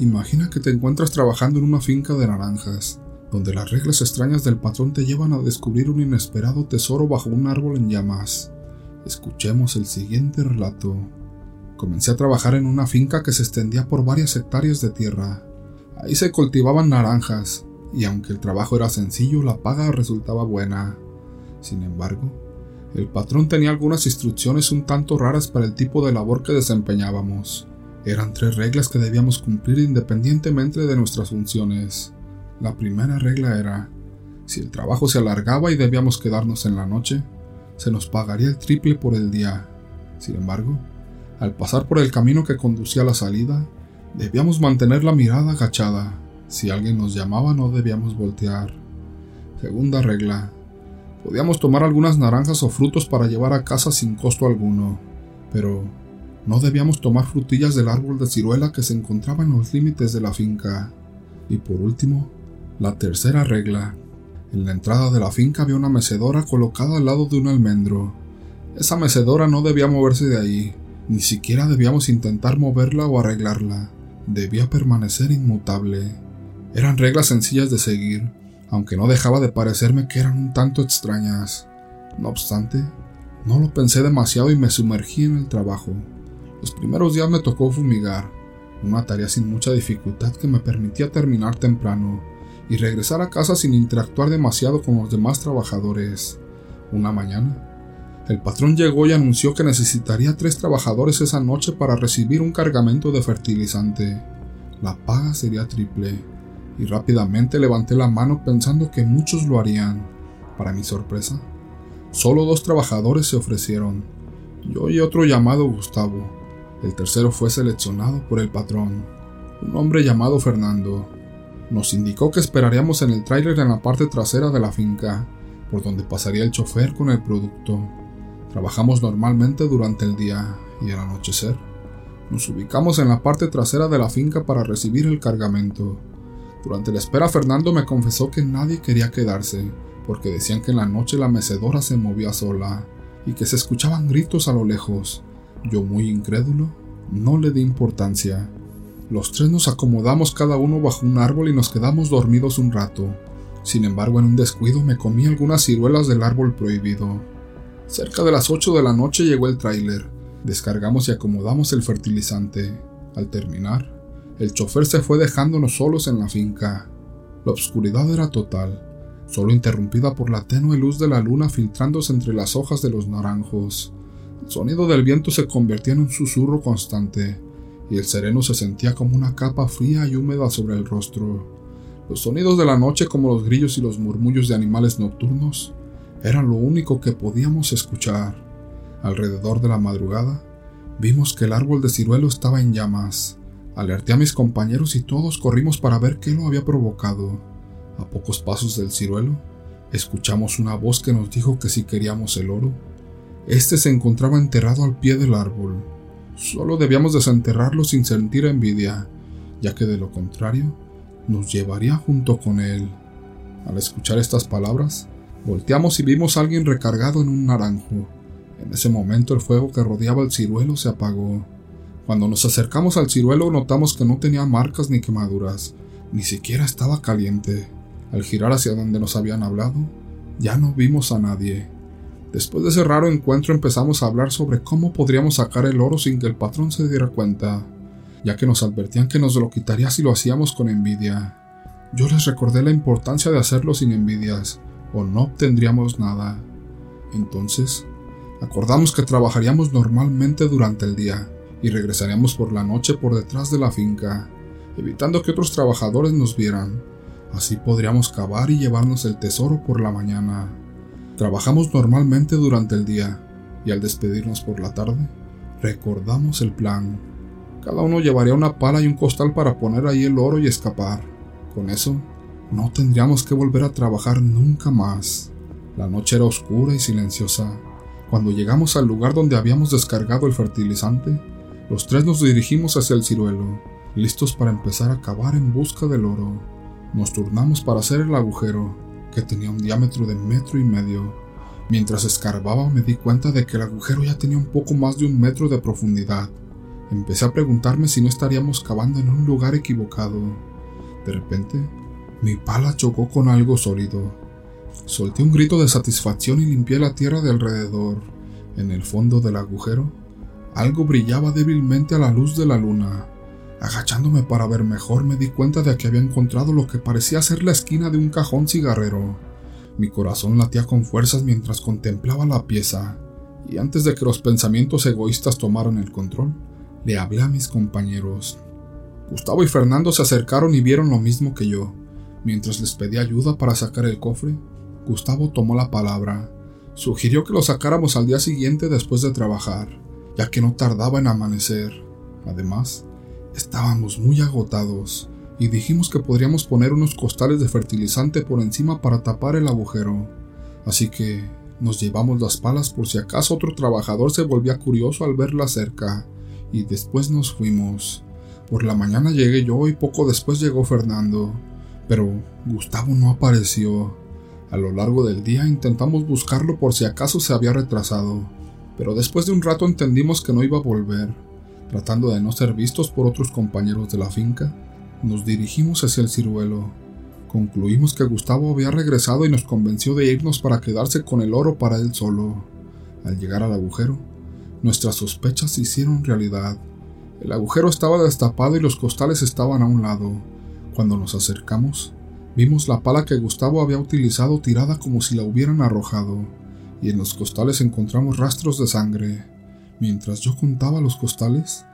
Imagina que te encuentras trabajando en una finca de naranjas, donde las reglas extrañas del patrón te llevan a descubrir un inesperado tesoro bajo un árbol en llamas. Escuchemos el siguiente relato. Comencé a trabajar en una finca que se extendía por varias hectáreas de tierra. Ahí se cultivaban naranjas, y aunque el trabajo era sencillo, la paga resultaba buena. Sin embargo, el patrón tenía algunas instrucciones un tanto raras para el tipo de labor que desempeñábamos. Eran tres reglas que debíamos cumplir independientemente de nuestras funciones. La primera regla era, si el trabajo se alargaba y debíamos quedarnos en la noche, se nos pagaría el triple por el día. Sin embargo, al pasar por el camino que conducía a la salida, debíamos mantener la mirada agachada. Si alguien nos llamaba no debíamos voltear. Segunda regla. Podíamos tomar algunas naranjas o frutos para llevar a casa sin costo alguno, pero no debíamos tomar frutillas del árbol de ciruela que se encontraba en los límites de la finca. Y por último, la tercera regla. En la entrada de la finca había una mecedora colocada al lado de un almendro. Esa mecedora no debía moverse de ahí, ni siquiera debíamos intentar moverla o arreglarla. Debía permanecer inmutable. Eran reglas sencillas de seguir, aunque no dejaba de parecerme que eran un tanto extrañas. No obstante, no lo pensé demasiado y me sumergí en el trabajo. Los primeros días me tocó fumigar, una tarea sin mucha dificultad que me permitía terminar temprano y regresar a casa sin interactuar demasiado con los demás trabajadores. Una mañana, el patrón llegó y anunció que necesitaría tres trabajadores esa noche para recibir un cargamento de fertilizante. La paga sería triple, y rápidamente levanté la mano pensando que muchos lo harían. Para mi sorpresa, solo dos trabajadores se ofrecieron, yo y otro llamado Gustavo. El tercero fue seleccionado por el patrón, un hombre llamado Fernando. Nos indicó que esperaríamos en el tráiler en la parte trasera de la finca, por donde pasaría el chofer con el producto. Trabajamos normalmente durante el día y al anochecer. Nos ubicamos en la parte trasera de la finca para recibir el cargamento. Durante la espera Fernando me confesó que nadie quería quedarse, porque decían que en la noche la mecedora se movía sola y que se escuchaban gritos a lo lejos. Yo, muy incrédulo, no le di importancia. Los tres nos acomodamos cada uno bajo un árbol y nos quedamos dormidos un rato. Sin embargo, en un descuido me comí algunas ciruelas del árbol prohibido. Cerca de las 8 de la noche llegó el tráiler. Descargamos y acomodamos el fertilizante. Al terminar, el chofer se fue dejándonos solos en la finca. La oscuridad era total, solo interrumpida por la tenue luz de la luna filtrándose entre las hojas de los naranjos. El sonido del viento se convertía en un susurro constante, y el sereno se sentía como una capa fría y húmeda sobre el rostro. Los sonidos de la noche, como los grillos y los murmullos de animales nocturnos, eran lo único que podíamos escuchar. Alrededor de la madrugada, vimos que el árbol de ciruelo estaba en llamas. Alerté a mis compañeros y todos corrimos para ver qué lo había provocado. A pocos pasos del ciruelo, escuchamos una voz que nos dijo que si queríamos el oro, este se encontraba enterrado al pie del árbol. Solo debíamos desenterrarlo sin sentir envidia, ya que de lo contrario nos llevaría junto con él. Al escuchar estas palabras, volteamos y vimos a alguien recargado en un naranjo. En ese momento el fuego que rodeaba el ciruelo se apagó. Cuando nos acercamos al ciruelo notamos que no tenía marcas ni quemaduras, ni siquiera estaba caliente. Al girar hacia donde nos habían hablado, ya no vimos a nadie. Después de ese raro encuentro empezamos a hablar sobre cómo podríamos sacar el oro sin que el patrón se diera cuenta, ya que nos advertían que nos lo quitaría si lo hacíamos con envidia. Yo les recordé la importancia de hacerlo sin envidias, o no obtendríamos nada. Entonces, acordamos que trabajaríamos normalmente durante el día y regresaríamos por la noche por detrás de la finca, evitando que otros trabajadores nos vieran. Así podríamos cavar y llevarnos el tesoro por la mañana. Trabajamos normalmente durante el día y al despedirnos por la tarde, recordamos el plan. Cada uno llevaría una pala y un costal para poner ahí el oro y escapar. Con eso, no tendríamos que volver a trabajar nunca más. La noche era oscura y silenciosa. Cuando llegamos al lugar donde habíamos descargado el fertilizante, los tres nos dirigimos hacia el ciruelo, listos para empezar a cavar en busca del oro. Nos turnamos para hacer el agujero que tenía un diámetro de metro y medio. Mientras escarbaba me di cuenta de que el agujero ya tenía un poco más de un metro de profundidad. Empecé a preguntarme si no estaríamos cavando en un lugar equivocado. De repente, mi pala chocó con algo sólido. Solté un grito de satisfacción y limpié la tierra de alrededor. En el fondo del agujero, algo brillaba débilmente a la luz de la luna. Agachándome para ver mejor, me di cuenta de que había encontrado lo que parecía ser la esquina de un cajón cigarrero. Mi corazón latía con fuerzas mientras contemplaba la pieza, y antes de que los pensamientos egoístas tomaran el control, le hablé a mis compañeros. Gustavo y Fernando se acercaron y vieron lo mismo que yo. Mientras les pedí ayuda para sacar el cofre, Gustavo tomó la palabra. Sugirió que lo sacáramos al día siguiente después de trabajar, ya que no tardaba en amanecer. Además, Estábamos muy agotados y dijimos que podríamos poner unos costales de fertilizante por encima para tapar el agujero. Así que nos llevamos las palas por si acaso otro trabajador se volvía curioso al verla cerca, y después nos fuimos. Por la mañana llegué yo y poco después llegó Fernando, pero Gustavo no apareció. A lo largo del día intentamos buscarlo por si acaso se había retrasado, pero después de un rato entendimos que no iba a volver. Tratando de no ser vistos por otros compañeros de la finca, nos dirigimos hacia el ciruelo. Concluimos que Gustavo había regresado y nos convenció de irnos para quedarse con el oro para él solo. Al llegar al agujero, nuestras sospechas se hicieron realidad. El agujero estaba destapado y los costales estaban a un lado. Cuando nos acercamos, vimos la pala que Gustavo había utilizado tirada como si la hubieran arrojado, y en los costales encontramos rastros de sangre. Mientras yo contaba los costales,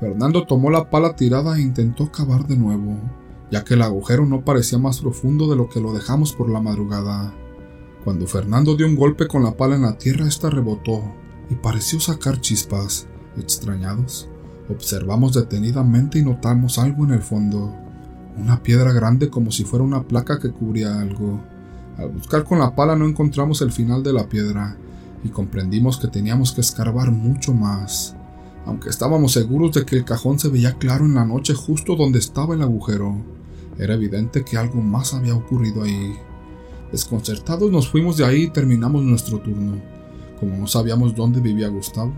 Fernando tomó la pala tirada e intentó cavar de nuevo, ya que el agujero no parecía más profundo de lo que lo dejamos por la madrugada. Cuando Fernando dio un golpe con la pala en la tierra, esta rebotó y pareció sacar chispas. Extrañados, observamos detenidamente y notamos algo en el fondo, una piedra grande como si fuera una placa que cubría algo. Al buscar con la pala no encontramos el final de la piedra, y comprendimos que teníamos que escarbar mucho más. Aunque estábamos seguros de que el cajón se veía claro en la noche justo donde estaba el agujero, era evidente que algo más había ocurrido ahí. Desconcertados nos fuimos de ahí y terminamos nuestro turno. Como no sabíamos dónde vivía Gustavo,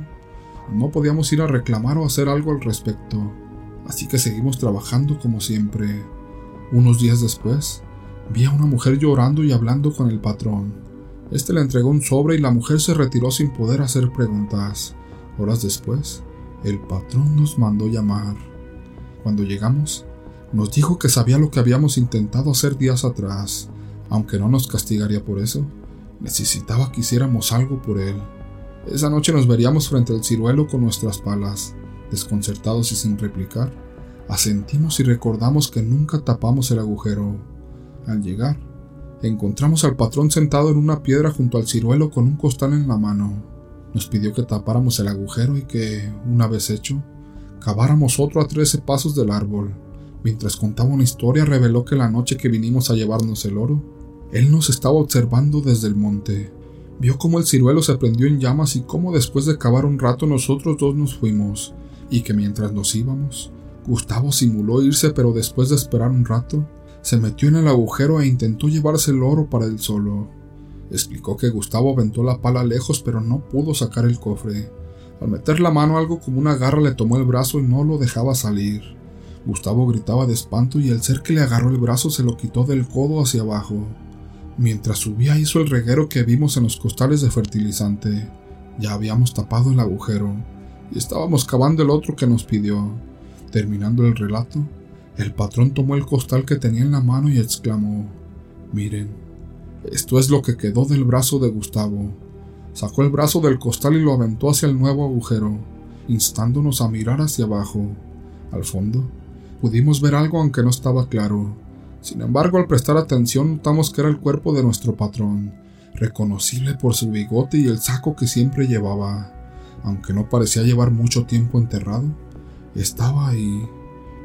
no podíamos ir a reclamar o hacer algo al respecto, así que seguimos trabajando como siempre. Unos días después, vi a una mujer llorando y hablando con el patrón. Este le entregó un sobre y la mujer se retiró sin poder hacer preguntas. Horas después, el patrón nos mandó llamar. Cuando llegamos, nos dijo que sabía lo que habíamos intentado hacer días atrás, aunque no nos castigaría por eso. Necesitaba que hiciéramos algo por él. Esa noche nos veríamos frente al ciruelo con nuestras palas, desconcertados y sin replicar. Asentimos y recordamos que nunca tapamos el agujero. Al llegar, encontramos al patrón sentado en una piedra junto al ciruelo con un costal en la mano. Nos pidió que tapáramos el agujero y que, una vez hecho, caváramos otro a trece pasos del árbol. Mientras contaba una historia, reveló que la noche que vinimos a llevarnos el oro, él nos estaba observando desde el monte. Vio cómo el ciruelo se prendió en llamas y cómo después de cavar un rato nosotros dos nos fuimos, y que mientras nos íbamos, Gustavo simuló irse pero después de esperar un rato, se metió en el agujero e intentó llevarse el oro para él solo. Explicó que Gustavo aventó la pala lejos pero no pudo sacar el cofre. Al meter la mano algo como una garra le tomó el brazo y no lo dejaba salir. Gustavo gritaba de espanto y el ser que le agarró el brazo se lo quitó del codo hacia abajo. Mientras subía hizo el reguero que vimos en los costales de fertilizante. Ya habíamos tapado el agujero y estábamos cavando el otro que nos pidió. Terminando el relato, el patrón tomó el costal que tenía en la mano y exclamó Miren, esto es lo que quedó del brazo de Gustavo. Sacó el brazo del costal y lo aventó hacia el nuevo agujero, instándonos a mirar hacia abajo. Al fondo, pudimos ver algo aunque no estaba claro. Sin embargo, al prestar atención notamos que era el cuerpo de nuestro patrón, reconocible por su bigote y el saco que siempre llevaba. Aunque no parecía llevar mucho tiempo enterrado, estaba ahí,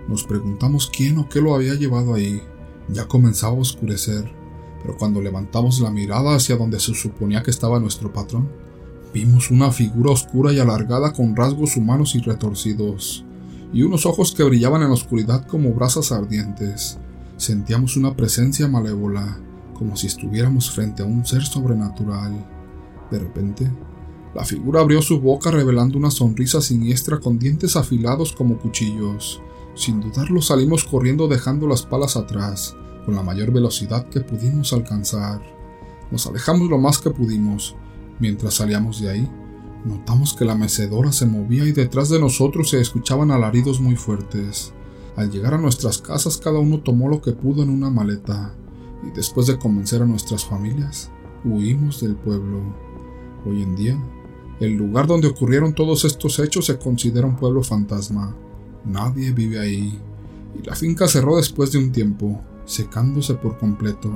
nos preguntamos quién o qué lo había llevado ahí. Ya comenzaba a oscurecer, pero cuando levantamos la mirada hacia donde se suponía que estaba nuestro patrón, vimos una figura oscura y alargada con rasgos humanos y retorcidos, y unos ojos que brillaban en la oscuridad como brasas ardientes. Sentíamos una presencia malévola, como si estuviéramos frente a un ser sobrenatural. De repente, La figura abrió su boca revelando una sonrisa siniestra con dientes afilados como cuchillos. Sin dudarlo salimos corriendo dejando las palas atrás, con la mayor velocidad que pudimos alcanzar. Nos alejamos lo más que pudimos. Mientras salíamos de ahí, notamos que la mecedora se movía y detrás de nosotros se escuchaban alaridos muy fuertes. Al llegar a nuestras casas cada uno tomó lo que pudo en una maleta y después de convencer a nuestras familias, huimos del pueblo. Hoy en día, el lugar donde ocurrieron todos estos hechos se considera un pueblo fantasma. Nadie vive ahí y la finca cerró después de un tiempo, secándose por completo.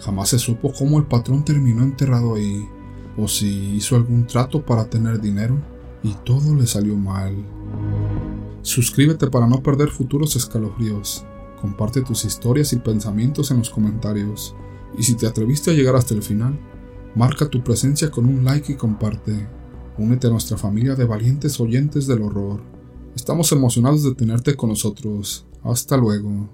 Jamás se supo cómo el patrón terminó enterrado ahí, o si hizo algún trato para tener dinero y todo le salió mal. Suscríbete para no perder futuros escalofríos. Comparte tus historias y pensamientos en los comentarios. Y si te atreviste a llegar hasta el final, marca tu presencia con un like y comparte. Únete a nuestra familia de valientes oyentes del horror. Estamos emocionados de tenerte con nosotros. Hasta luego.